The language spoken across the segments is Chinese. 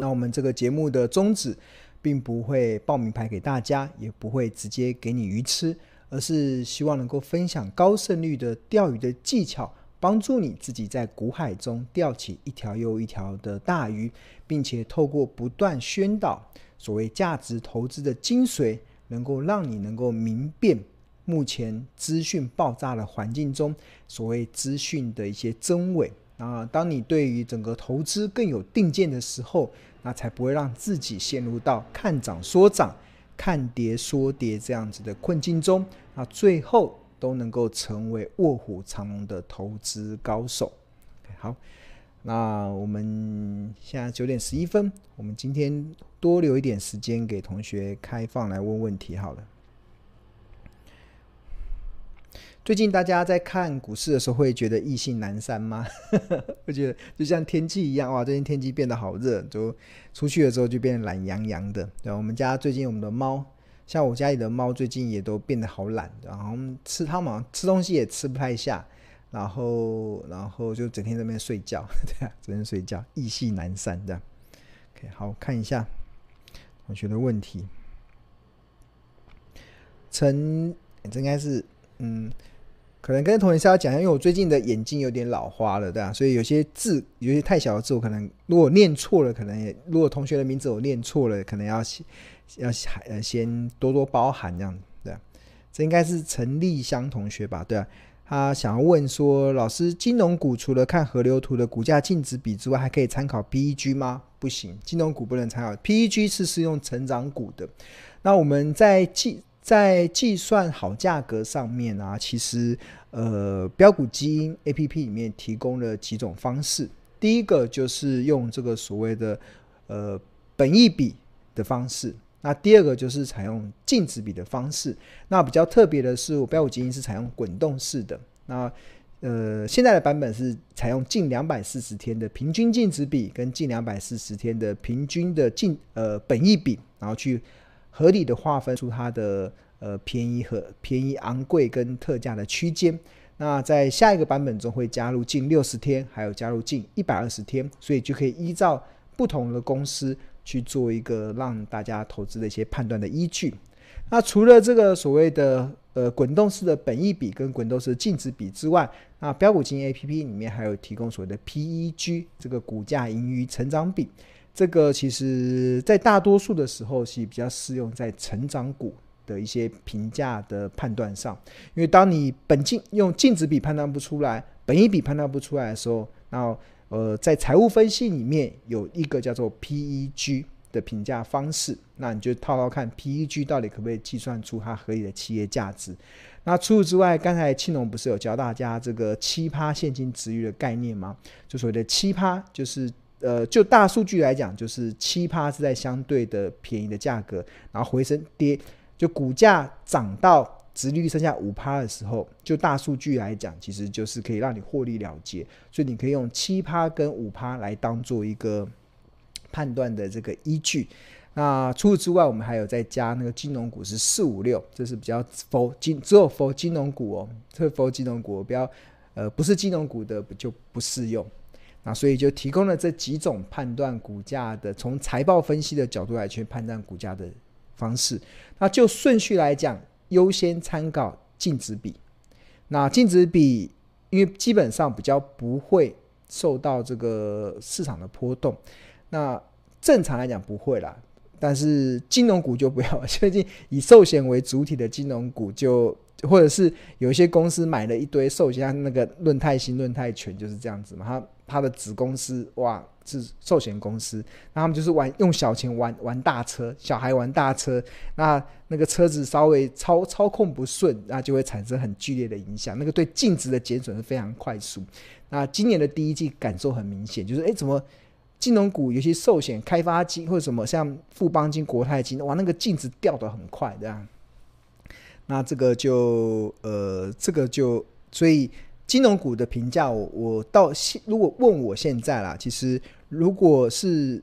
那我们这个节目的宗旨，并不会报名牌给大家，也不会直接给你鱼吃，而是希望能够分享高胜率的钓鱼的技巧。帮助你自己在股海中钓起一条又一条的大鱼，并且透过不断宣导所谓价值投资的精髓，能够让你能够明辨目前资讯爆炸的环境中所谓资讯的一些真伪。啊，当你对于整个投资更有定见的时候，那才不会让自己陷入到看涨说涨、看跌说跌这样子的困境中。那最后。都能够成为卧虎藏龙的投资高手。好，那我们现在九点十一分，我们今天多留一点时间给同学开放来问问题。好了，最近大家在看股市的时候，会觉得意兴阑珊吗？会觉得就像天气一样，哇，最近天气变得好热，就出去的时候就变得懒洋洋的。对，我们家最近我们的猫。像我家里的猫最近也都变得好懒，然后吃它嘛，吃东西也吃不太下，然后然后就整天在那边睡觉，对啊，整天睡觉，意气难散这样。OK，好，看一下同学的问题。陈，这应该是嗯，可能跟同学稍微讲一下，因为我最近的眼睛有点老花了，对啊，所以有些字有些太小的字，我可能如果念错了，可能也如果同学的名字我念错了，可能要。要先多多包涵这样，对，这应该是陈立香同学吧？对啊，他想要问说，老师，金融股除了看河流图的股价净值比之外，还可以参考 PEG 吗？不行，金融股不能参考 PEG，是适用成长股的。那我们在计在计算好价格上面啊，其实呃标股基因 APP 里面提供了几种方式，第一个就是用这个所谓的呃本益比的方式。那第二个就是采用净值比的方式。那比较特别的是，我标股基金是采用滚动式的。那呃，现在的版本是采用近两百四十天的平均净值比跟近两百四十天的平均的净呃本益比，然后去合理的划分出它的呃便宜和便宜昂贵跟特价的区间。那在下一个版本中会加入近六十天，还有加入近一百二十天，所以就可以依照不同的公司。去做一个让大家投资的一些判断的依据。那除了这个所谓的呃滚动式的本益比跟滚动式的净值比之外，那标股金 APP 里面还有提供所谓的 PEG 这个股价盈余成长比。这个其实在大多数的时候是比较适用在成长股的一些评价的判断上。因为当你本金用净值比判断不出来，本益比判断不出来的时候，那呃，在财务分析里面有一个叫做 PEG 的评价方式，那你就套套看 PEG 到底可不可以计算出它合理的企业价值。那除此之外，刚才庆龙不是有教大家这个七趴现金殖利率的概念吗？就所谓的七趴，就是呃，就大数据来讲，就是七趴是在相对的便宜的价格，然后回升跌，就股价涨到。殖利率剩下五趴的时候，就大数据来讲，其实就是可以让你获利了结，所以你可以用七趴跟五趴来当做一个判断的这个依据。那除此之外，我们还有再加那个金融股是四五六，这是比较佛金只有佛金融股哦，这佛金融股不要呃不是金融股的就不适用。那所以就提供了这几种判断股价的，从财报分析的角度来去判断股价的方式。那就顺序来讲。优先参考净值比，那净值比因为基本上比较不会受到这个市场的波动，那正常来讲不会啦，但是金融股就不要，最近以寿险为主体的金融股就，或者是有一些公司买了一堆寿险，那个论泰新、论泰全就是这样子嘛，他他的子公司哇。是寿险公司，那他们就是玩用小钱玩玩大车，小孩玩大车，那那个车子稍微操操控不顺，那就会产生很剧烈的影响。那个对净值的减损是非常快速。那今年的第一季感受很明显，就是哎，怎么金融股，尤其寿险、开发金或者什么像富邦金、国泰金，哇，那个净值掉得很快，这样。那这个就呃，这个就所以。金融股的评价，我我到现如果问我现在啦，其实如果是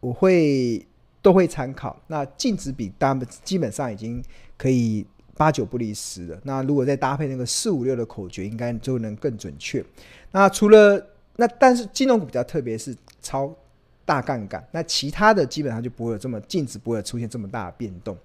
我会都会参考。那净值比当基本上已经可以八九不离十了。那如果再搭配那个四五六的口诀，应该就能更准确。那除了那，但是金融股比较特别，是超大杠杆。那其他的基本上就不会有这么净值，不会出现这么大的变动，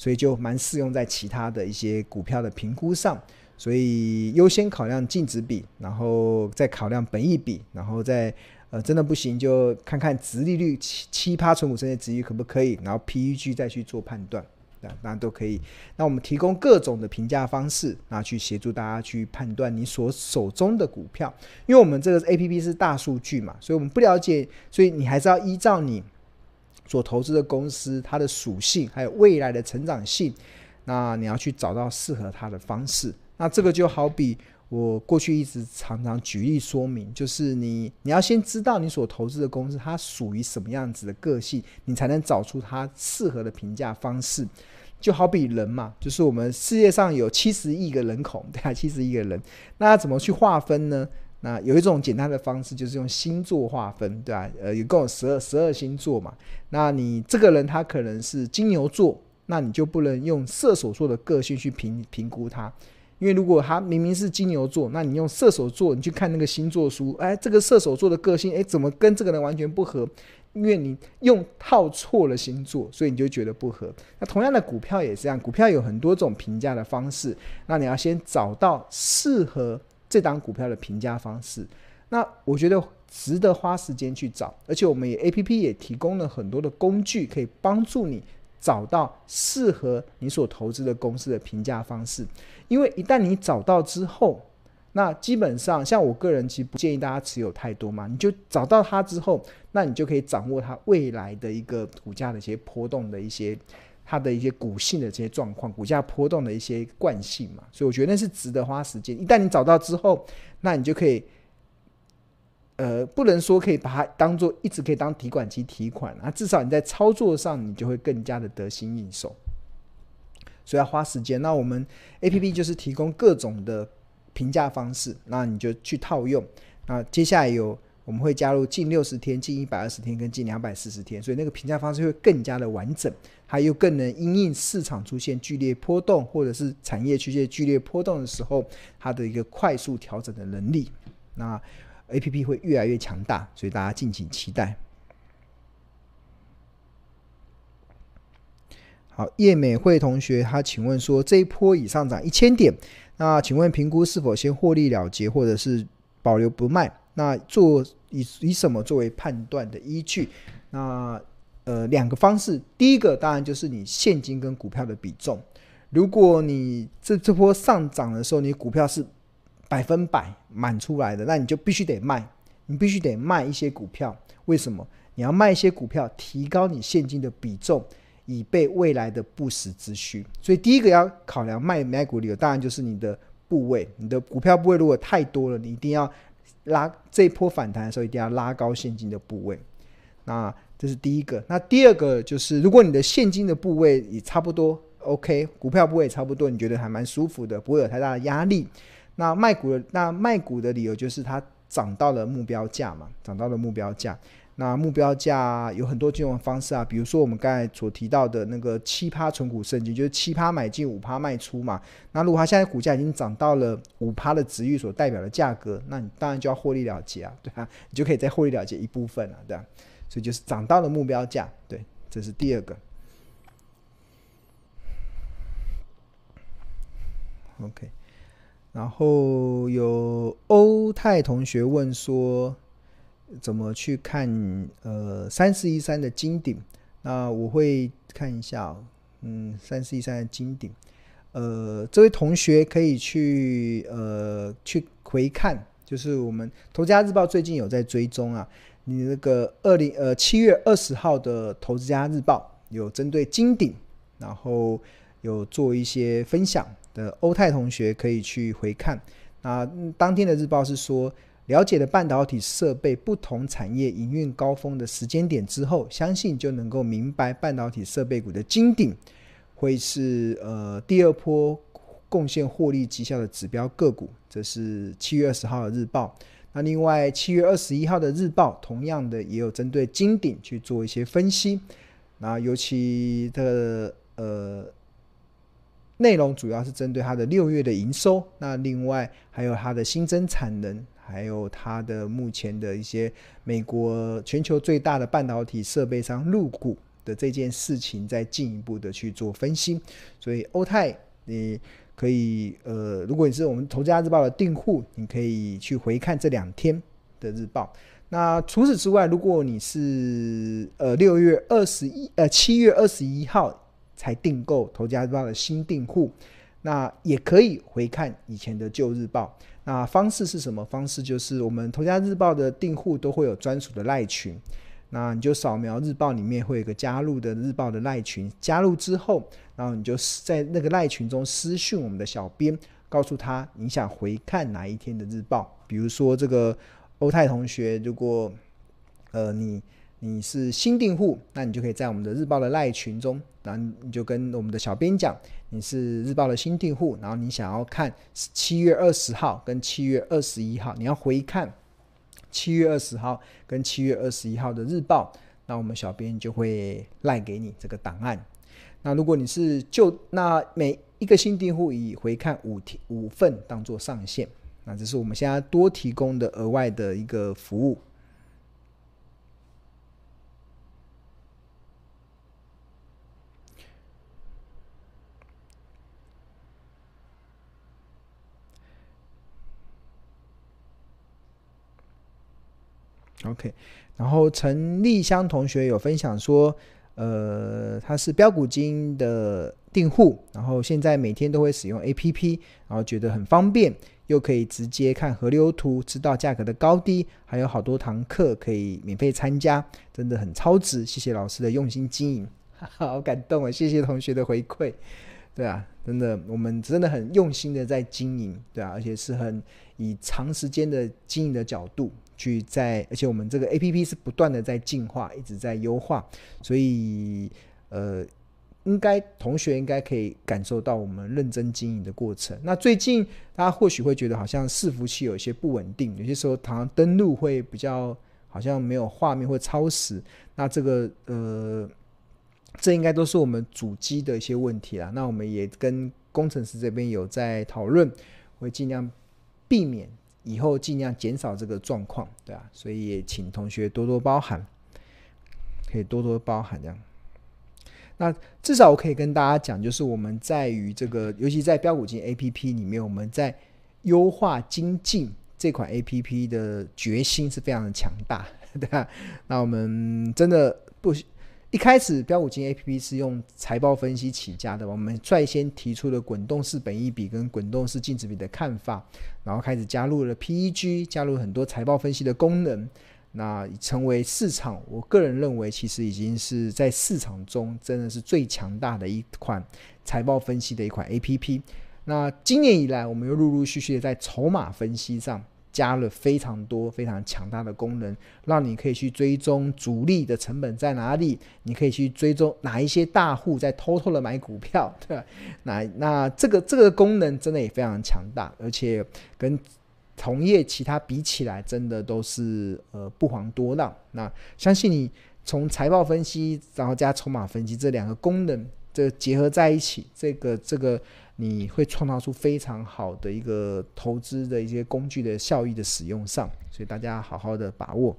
所以就蛮适用在其他的一些股票的评估上。所以优先考量净值比，然后再考量本益比，然后再呃真的不行就看看殖利率七七趴存股这些殖利率可不可以，然后 PEG 再去做判断。当然都可以。那我们提供各种的评价方式，那去协助大家去判断你所手中的股票。因为我们这个 APP 是大数据嘛，所以我们不了解，所以你还是要依照你所投资的公司它的属性，还有未来的成长性，那你要去找到适合它的方式。那这个就好比我过去一直常常举例说明，就是你你要先知道你所投资的公司它属于什么样子的个性，你才能找出它适合的评价方式。就好比人嘛，就是我们世界上有七十亿个人口，对啊，七十亿个人，那怎么去划分呢？那有一种简单的方式，就是用星座划分，对吧？呃，一共有十二十二星座嘛。那你这个人他可能是金牛座，那你就不能用射手座的个性去评评估他，因为如果他明明是金牛座，那你用射手座，你去看那个星座书，哎，这个射手座的个性，哎，怎么跟这个人完全不合？因为你用套错了星座，所以你就觉得不合。那同样的股票也是这样，股票有很多种评价的方式，那你要先找到适合这档股票的评价方式。那我觉得值得花时间去找，而且我们也 APP 也提供了很多的工具，可以帮助你找到适合你所投资的公司的评价方式。因为一旦你找到之后，那基本上，像我个人其实不建议大家持有太多嘛，你就找到它之后，那你就可以掌握它未来的一个股价的一些波动的一些它的一些股性的这些状况，股价波动的一些惯性嘛，所以我觉得那是值得花时间。一旦你找到之后，那你就可以，呃，不能说可以把它当做一直可以当提款机提款啊，至少你在操作上你就会更加的得心应手。所以要花时间。那我们 APP 就是提供各种的。评价方式，那你就去套用。那接下来有我们会加入近六十天、近一百二十天跟近两百四十天，所以那个评价方式会更加的完整，还有更能因应市场出现剧烈波动，或者是产业出现剧烈波动的时候，它的一个快速调整的能力。那 APP 会越来越强大，所以大家敬请期待。好，叶美惠同学，他请问说，这一波已上涨一千点。那请问评估是否先获利了结，或者是保留不卖？那做以以什么作为判断的依据？那呃两个方式，第一个当然就是你现金跟股票的比重。如果你这这波上涨的时候，你股票是百分百满出来的，那你就必须得卖，你必须得卖一些股票。为什么？你要卖一些股票，提高你现金的比重。以备未来的不时之需，所以第一个要考量卖买股理由，当然就是你的部位，你的股票部位如果太多了，你一定要拉这一波反弹的时候，一定要拉高现金的部位。那这是第一个。那第二个就是，如果你的现金的部位也差不多，OK，股票部位也差不多，你觉得还蛮舒服的，不会有太大的压力。那卖股的那卖股的理由就是它涨到了目标价嘛，涨到了目标价。那目标价有很多金融方式啊，比如说我们刚才所提到的那个七趴存股圣经，就是七趴买进五趴卖出嘛。那如果它现在股价已经涨到了五趴的值域所代表的价格，那你当然就要获利了结啊，对啊，你就可以再获利了结一部分了，对啊。所以就是涨到了目标价，对，这是第二个。OK，然后有欧泰同学问说。怎么去看呃三四一三的金顶？那我会看一下，嗯，三四一三的金顶，呃，这位同学可以去呃去回看，就是我们投家日报最近有在追踪啊，你那个二零呃七月二十号的投资家日报有针对金鼎，然后有做一些分享的欧泰同学可以去回看。那当天的日报是说。了解了半导体设备不同产业营运高峰的时间点之后，相信就能够明白半导体设备股的金鼎会是呃第二波贡献获利绩效的指标个股。这是七月二十号的日报。那另外七月二十一号的日报，同样的也有针对金鼎去做一些分析。那尤其的呃内容主要是针对它的六月的营收，那另外还有它的新增产能，还有它的目前的一些美国全球最大的半导体设备商入股的这件事情，再进一步的去做分析。所以欧泰，你可以呃，如果你是我们投家日报的订户，你可以去回看这两天的日报。那除此之外，如果你是呃六月二十一呃七月二十一号。才订购《投家日报》的新订户，那也可以回看以前的旧日报。那方式是什么方式？就是我们《投家日报》的订户都会有专属的赖群，那你就扫描日报里面会有个加入的日报的赖群，加入之后，然后你就在那个赖群中私讯我们的小编，告诉他你想回看哪一天的日报。比如说这个欧泰同学，如果呃你。你是新订户，那你就可以在我们的日报的赖群中，然后你就跟我们的小编讲，你是日报的新订户，然后你想要看七月二十号跟七月二十一号，你要回看七月二十号跟七月二十一号的日报，那我们小编就会赖给你这个档案。那如果你是旧，那每一个新订户以回看五天五份当做上限，那这是我们现在多提供的额外的一个服务。OK，然后陈立香同学有分享说，呃，他是标股金的订户，然后现在每天都会使用 APP，然后觉得很方便，又可以直接看河流图，知道价格的高低，还有好多堂课可以免费参加，真的很超值。谢谢老师的用心经营，好感动啊！谢谢同学的回馈，对啊，真的，我们真的很用心的在经营，对啊，而且是很以长时间的经营的角度。去在，而且我们这个 APP 是不断的在进化，一直在优化，所以呃，应该同学应该可以感受到我们认真经营的过程。那最近大家或许会觉得好像伺服器有一些不稳定，有些时候好像登录会比较好像没有画面或超时。那这个呃，这应该都是我们主机的一些问题啦。那我们也跟工程师这边有在讨论，会尽量避免。以后尽量减少这个状况，对啊，所以也请同学多多包涵，可以多多包涵这样。那至少我可以跟大家讲，就是我们在于这个，尤其在标股金 APP 里面，我们在优化精进这款 APP 的决心是非常的强大，对啊。那我们真的不。一开始标股金 A P P 是用财报分析起家的，我们率先提出了滚动式本益比跟滚动式净值比的看法，然后开始加入了 P E G，加入很多财报分析的功能，那成为市场，我个人认为其实已经是在市场中真的是最强大的一款财报分析的一款 A P P。那今年以来，我们又陆陆续续的在筹码分析上。加了非常多非常强大的功能，让你可以去追踪主力的成本在哪里，你可以去追踪哪一些大户在偷偷的买股票，对吧？那那这个这个功能真的也非常强大，而且跟同业其他比起来，真的都是呃不遑多让。那相信你从财报分析，然后加筹码分析这两个功能，这结合在一起，这个这个。你会创造出非常好的一个投资的一些工具的效益的使用上，所以大家好好的把握。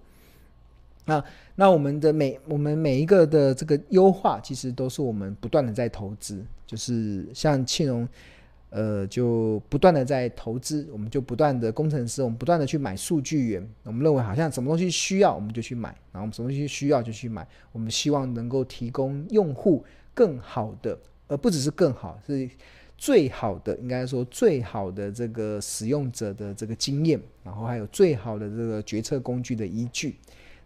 那那我们的每我们每一个的这个优化，其实都是我们不断的在投资，就是像庆荣，呃，就不断的在投资，我们就不断的工程师，我们不断的去买数据源，我们认为好像什么东西需要，我们就去买，然后我们什么东西需要就去买，我们希望能够提供用户更好的，而不只是更好，是。最好的应该说最好的这个使用者的这个经验，然后还有最好的这个决策工具的依据。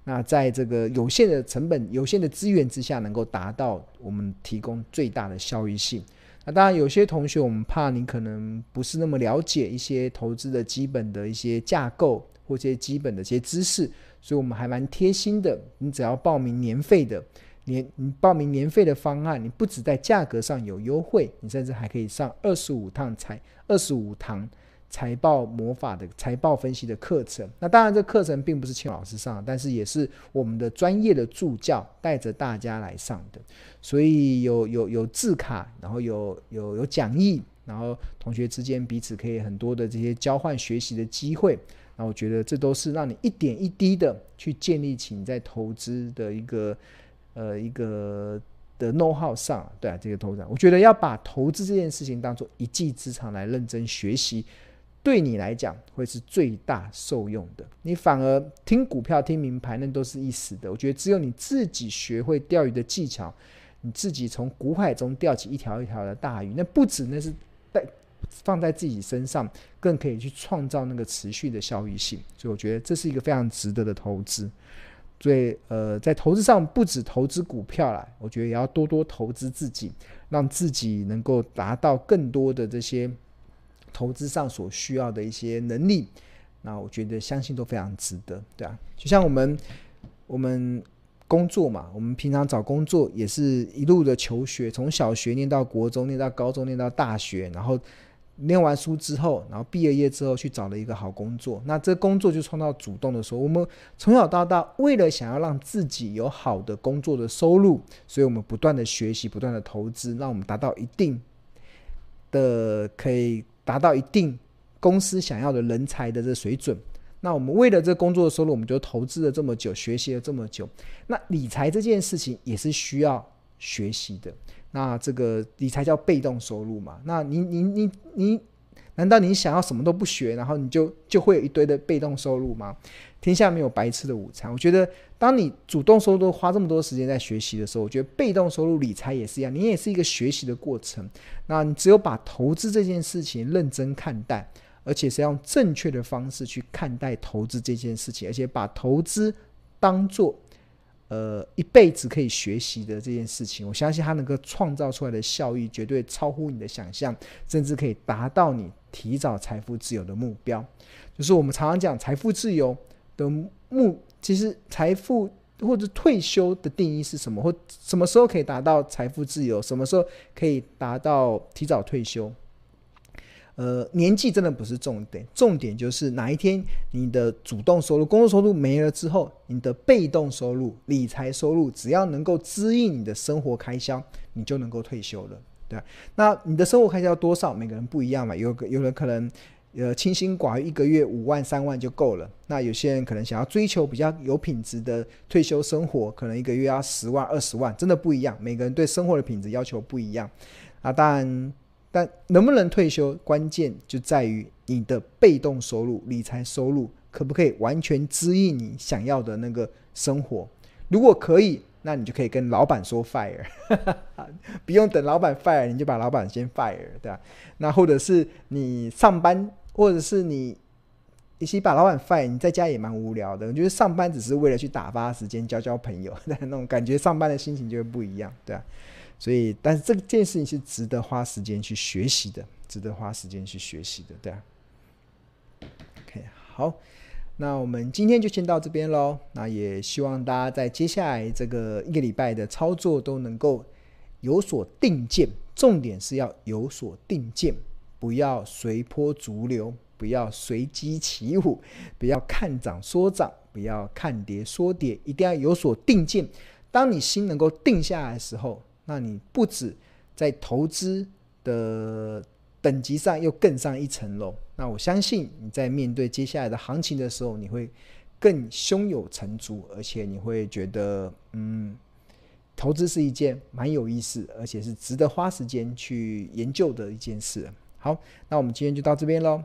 那在这个有限的成本、有限的资源之下，能够达到我们提供最大的效益性。那当然，有些同学我们怕你可能不是那么了解一些投资的基本的一些架构或者一些基本的一些知识，所以我们还蛮贴心的。你只要报名年费的。年你报名年费的方案，你不只在价格上有优惠，你甚至还可以上二十五趟财二十五堂财报魔法的财报分析的课程。那当然，这课程并不是庆老师上，但是也是我们的专业的助教带着大家来上的。所以有有有字卡，然后有有有讲义，然后同学之间彼此可以很多的这些交换学习的机会。那我觉得这都是让你一点一滴的去建立起你在投资的一个呃一个的 know-how 上，对啊，这个投资，我觉得要把投资这件事情当做一技之长来认真学习，对你来讲会是最大受用的。你反而听股票、听名牌，那都是一时的。我觉得只有你自己学会钓鱼的技巧，你自己从股海中钓起一条一条的大鱼，那不止那是带。放在自己身上，更可以去创造那个持续的效益性，所以我觉得这是一个非常值得的投资。所以，呃，在投资上不止投资股票啦，我觉得也要多多投资自己，让自己能够达到更多的这些投资上所需要的一些能力。那我觉得相信都非常值得，对啊，就像我们我们工作嘛，我们平常找工作也是一路的求学，从小学念到国中，念到高中，念到大学，然后。念完书之后，然后毕了业之后去找了一个好工作，那这工作就创造主动的时候，我们从小到大为了想要让自己有好的工作的收入，所以我们不断的学习，不断的投资，让我们达到一定的可以达到一定公司想要的人才的这水准。那我们为了这工作的收入，我们就投资了这么久，学习了这么久。那理财这件事情也是需要学习的。那这个理财叫被动收入嘛？那你你你你，难道你想要什么都不学，然后你就就会有一堆的被动收入吗？天下没有白吃的午餐。我觉得，当你主动收入花这么多时间在学习的时候，我觉得被动收入理财也是一样，你也是一个学习的过程。那你只有把投资这件事情认真看待，而且是用正确的方式去看待投资这件事情，而且把投资当做。呃，一辈子可以学习的这件事情，我相信它能够创造出来的效益绝对超乎你的想象，甚至可以达到你提早财富自由的目标。就是我们常常讲财富自由的目，其实财富或者退休的定义是什么？或什么时候可以达到财富自由？什么时候可以达到提早退休？呃，年纪真的不是重点，重点就是哪一天你的主动收入、工作收入没了之后，你的被动收入、理财收入，只要能够支应你的生活开销，你就能够退休了，对吧？那你的生活开销多少？每个人不一样嘛，有个有人可能呃清心寡欲，一个月五万、三万就够了。那有些人可能想要追求比较有品质的退休生活，可能一个月要十万、二十万，真的不一样。每个人对生活的品质要求不一样啊，当然。但能不能退休，关键就在于你的被动收入、理财收入可不可以完全支应你想要的那个生活。如果可以，那你就可以跟老板说 fire，不用等老板 fire，你就把老板先 fire，对吧？那或者是你上班，或者是你一起把老板 fire，你在家也蛮无聊的。我觉得上班只是为了去打发时间、交交朋友，那种感觉，上班的心情就会不一样，对吧？所以，但是这件事情是值得花时间去学习的，值得花时间去学习的，对啊。OK，好，那我们今天就先到这边喽。那也希望大家在接下来这个一个礼拜的操作都能够有所定见，重点是要有所定见，不要随波逐流，不要随机起舞，不要看涨说涨，不要看跌说跌，一定要有所定见。当你心能够定下来的时候，那你不止在投资的等级上又更上一层楼，那我相信你在面对接下来的行情的时候，你会更胸有成竹，而且你会觉得，嗯，投资是一件蛮有意思，而且是值得花时间去研究的一件事。好，那我们今天就到这边喽。